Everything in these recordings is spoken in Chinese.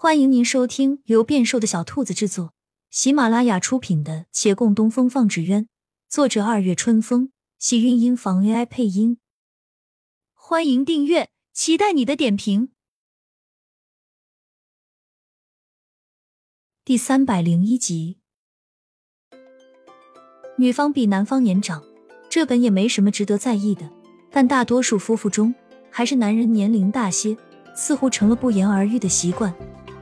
欢迎您收听由变瘦的小兔子制作、喜马拉雅出品的《且共东风放纸鸢》，作者二月春风，喜韵音房 AI 配音。欢迎订阅，期待你的点评。第三百零一集，女方比男方年长，这本也没什么值得在意的，但大多数夫妇中，还是男人年龄大些，似乎成了不言而喻的习惯。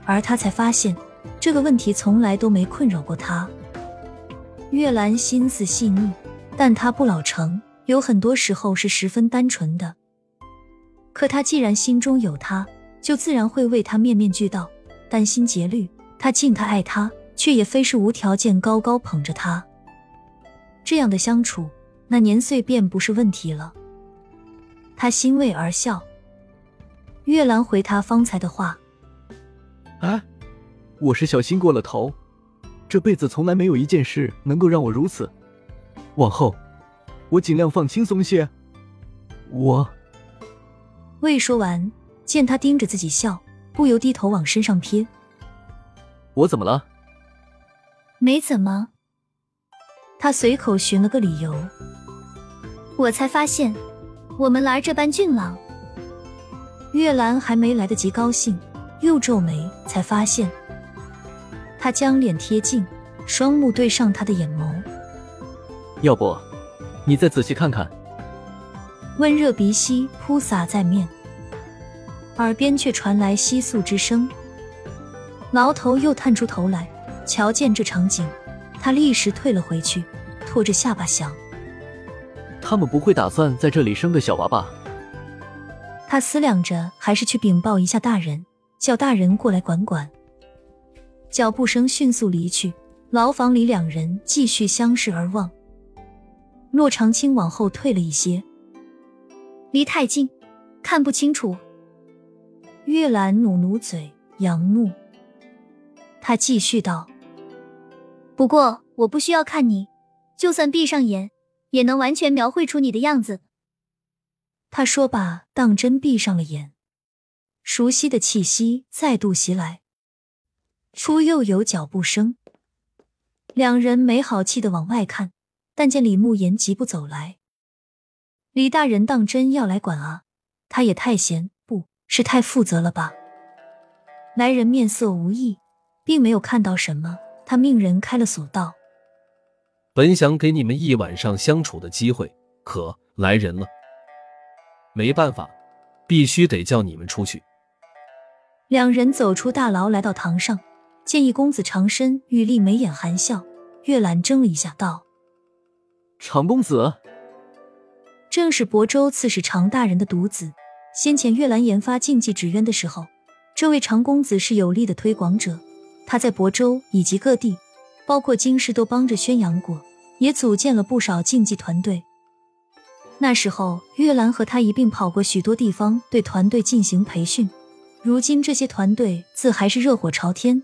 而他才发现，这个问题从来都没困扰过他。月兰心思细腻，但她不老成，有很多时候是十分单纯的。可他既然心中有他，就自然会为他面面俱到，殚心竭虑。他敬他爱他，却也非是无条件高高捧着他。这样的相处，那年岁便不是问题了。他欣慰而笑。月兰回他方才的话。哎，我是小心过了头，这辈子从来没有一件事能够让我如此。往后，我尽量放轻松些。我未说完，见他盯着自己笑，不由低头往身上瞥。我怎么了？没怎么。他随口寻了个理由。我才发现，我们来这般俊朗。月兰还没来得及高兴。又皱眉，才发现他将脸贴近，双目对上他的眼眸。要不，你再仔细看看。温热鼻息扑洒在面，耳边却传来窸窣之声。牢头又探出头来，瞧见这场景，他立时退了回去，拖着下巴想：他们不会打算在这里生个小娃吧？他思量着，还是去禀报一下大人。叫大人过来管管。脚步声迅速离去，牢房里两人继续相视而望。骆长青往后退了一些，离太近，看不清楚。月兰努努嘴，扬怒。他继续道：“不过我不需要看你，就算闭上眼，也能完全描绘出你的样子。”他说罢，当真闭上了眼。熟悉的气息再度袭来，初又有脚步声。两人没好气的往外看，但见李慕言疾步走来。李大人当真要来管啊？他也太闲，不是太负责了吧？来人面色无异，并没有看到什么。他命人开了锁，道：“本想给你们一晚上相处的机会，可来人了，没办法，必须得叫你们出去。”两人走出大牢，来到堂上，见一公子长身玉立，眉眼含笑。月兰怔了一下，道：“长公子，正是亳州刺史常大人的独子。先前月兰研发禁忌纸鸢的时候，这位长公子是有力的推广者。他在亳州以及各地，包括京师，都帮着宣扬过，也组建了不少竞技团队。那时候，月兰和他一并跑过许多地方，对团队进行培训。”如今这些团队自还是热火朝天，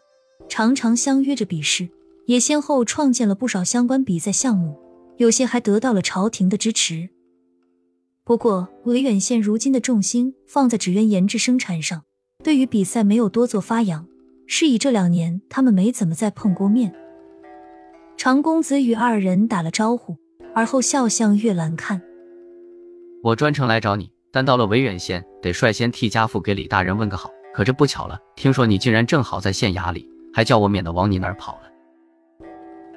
常常相约着比试，也先后创建了不少相关比赛项目，有些还得到了朝廷的支持。不过维远县如今的重心放在纸鸢研制生产上，对于比赛没有多做发扬，是以这两年他们没怎么再碰过面。常公子与二人打了招呼，而后笑向月兰看：“我专程来找你。”但到了维远县，得率先替家父给李大人问个好。可这不巧了，听说你竟然正好在县衙里，还叫我免得往你那儿跑了。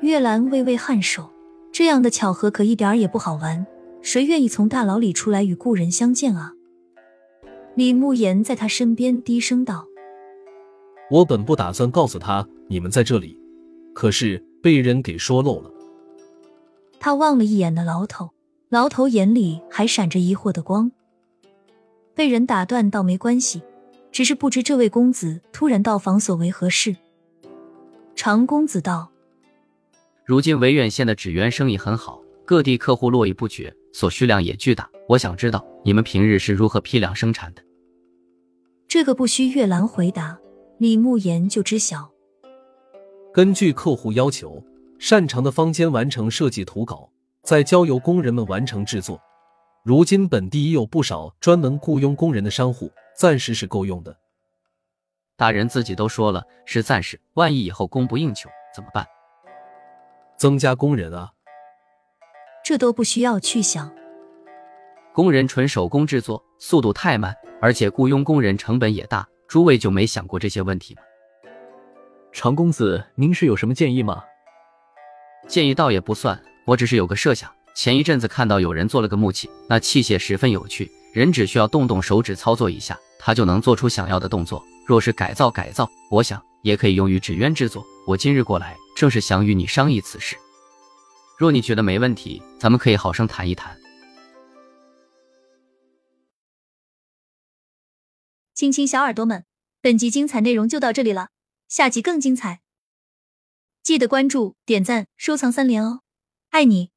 月兰微微颔首，这样的巧合可一点也不好玩，谁愿意从大牢里出来与故人相见啊？李慕言在他身边低声道：“我本不打算告诉他你们在这里，可是被人给说漏了。”他望了一眼那牢头，牢头眼里还闪着疑惑的光。被人打断倒没关系，只是不知这位公子突然到访所为何事。常公子道：“如今维远县的纸鸢生意很好，各地客户络绎不绝，所需量也巨大。我想知道你们平日是如何批量生产的。”这个不需月兰回答，李慕言就知晓。根据客户要求，擅长的坊间完成设计图稿，再交由工人们完成制作。如今本地已有不少专门雇佣工人的商户，暂时是够用的。大人自己都说了是暂时，万一以后供不应求怎么办？增加工人啊，这都不需要去想。工人纯手工制作，速度太慢，而且雇佣工人成本也大。诸位就没想过这些问题吗？常公子，您是有什么建议吗？建议倒也不算，我只是有个设想。前一阵子看到有人做了个木器，那器械十分有趣，人只需要动动手指操作一下，他就能做出想要的动作。若是改造改造，我想也可以用于纸鸢制作。我今日过来，正是想与你商议此事。若你觉得没问题，咱们可以好生谈一谈。亲亲小耳朵们，本集精彩内容就到这里了，下集更精彩，记得关注、点赞、收藏三连哦，爱你！